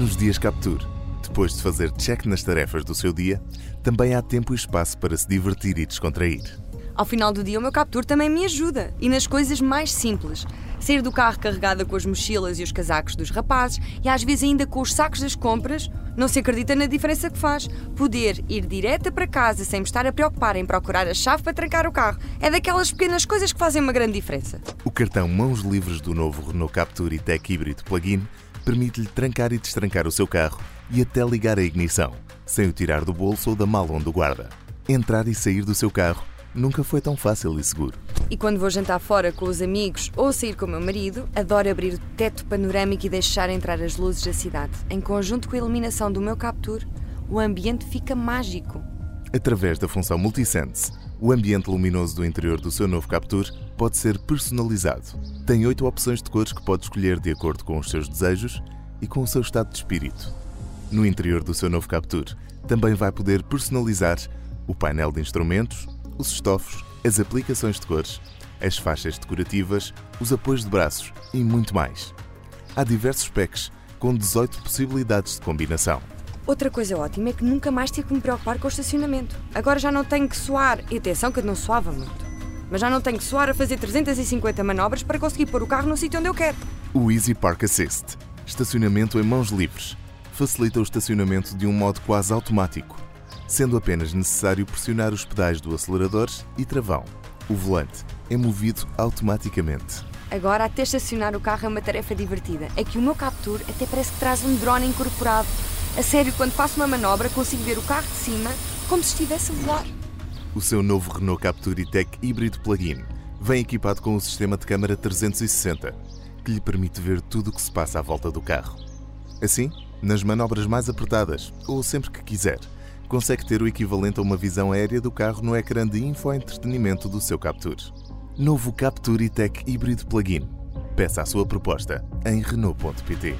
Nos dias Capture, depois de fazer check nas tarefas do seu dia, também há tempo e espaço para se divertir e descontrair. Ao final do dia, o meu Capture também me ajuda. E nas coisas mais simples. Sair do carro carregada com as mochilas e os casacos dos rapazes e às vezes ainda com os sacos das compras, não se acredita na diferença que faz. Poder ir direta para casa sem me estar a preocupar em procurar a chave para trancar o carro é daquelas pequenas coisas que fazem uma grande diferença. O cartão Mãos Livres do novo Renault Capture e-Tech híbrido plug-in permite-lhe trancar e destrancar o seu carro e até ligar a ignição, sem o tirar do bolso ou da mala onde o guarda. Entrar e sair do seu carro nunca foi tão fácil e seguro. E quando vou jantar fora com os amigos ou sair com o meu marido, adoro abrir o teto panorâmico e deixar entrar as luzes da cidade. Em conjunto com a iluminação do meu Capture, o ambiente fica mágico. Através da função Multisense, o ambiente luminoso do interior do seu novo Capture pode ser personalizado. Tem oito opções de cores que pode escolher de acordo com os seus desejos e com o seu estado de espírito. No interior do seu novo Capture, também vai poder personalizar o painel de instrumentos, os estofos, as aplicações de cores, as faixas decorativas, os apoios de braços e muito mais. Há diversos packs com 18 possibilidades de combinação. Outra coisa ótima é que nunca mais tive que me preocupar com o estacionamento. Agora já não tenho que suar, e atenção que eu não suava muito, mas já não tenho que suar a fazer 350 manobras para conseguir pôr o carro no sítio onde eu quero. O Easy Park Assist estacionamento em mãos livres facilita o estacionamento de um modo quase automático sendo apenas necessário pressionar os pedais do acelerador e travão. O volante é movido automaticamente. Agora, até estacionar o carro é uma tarefa divertida. É que o meu Capture até parece que traz um drone incorporado. A sério, quando faço uma manobra, consigo ver o carro de cima como se estivesse a voar. O seu novo Renault Capture E-Tech híbrido plug-in vem equipado com um sistema de câmara 360 que lhe permite ver tudo o que se passa à volta do carro. Assim, nas manobras mais apertadas ou sempre que quiser, consegue ter o equivalente a uma visão aérea do carro no ecrã de infoentretenimento do seu Capture. Novo Capture e-Tech híbrido plug-in. Peça a sua proposta em Renault.pt.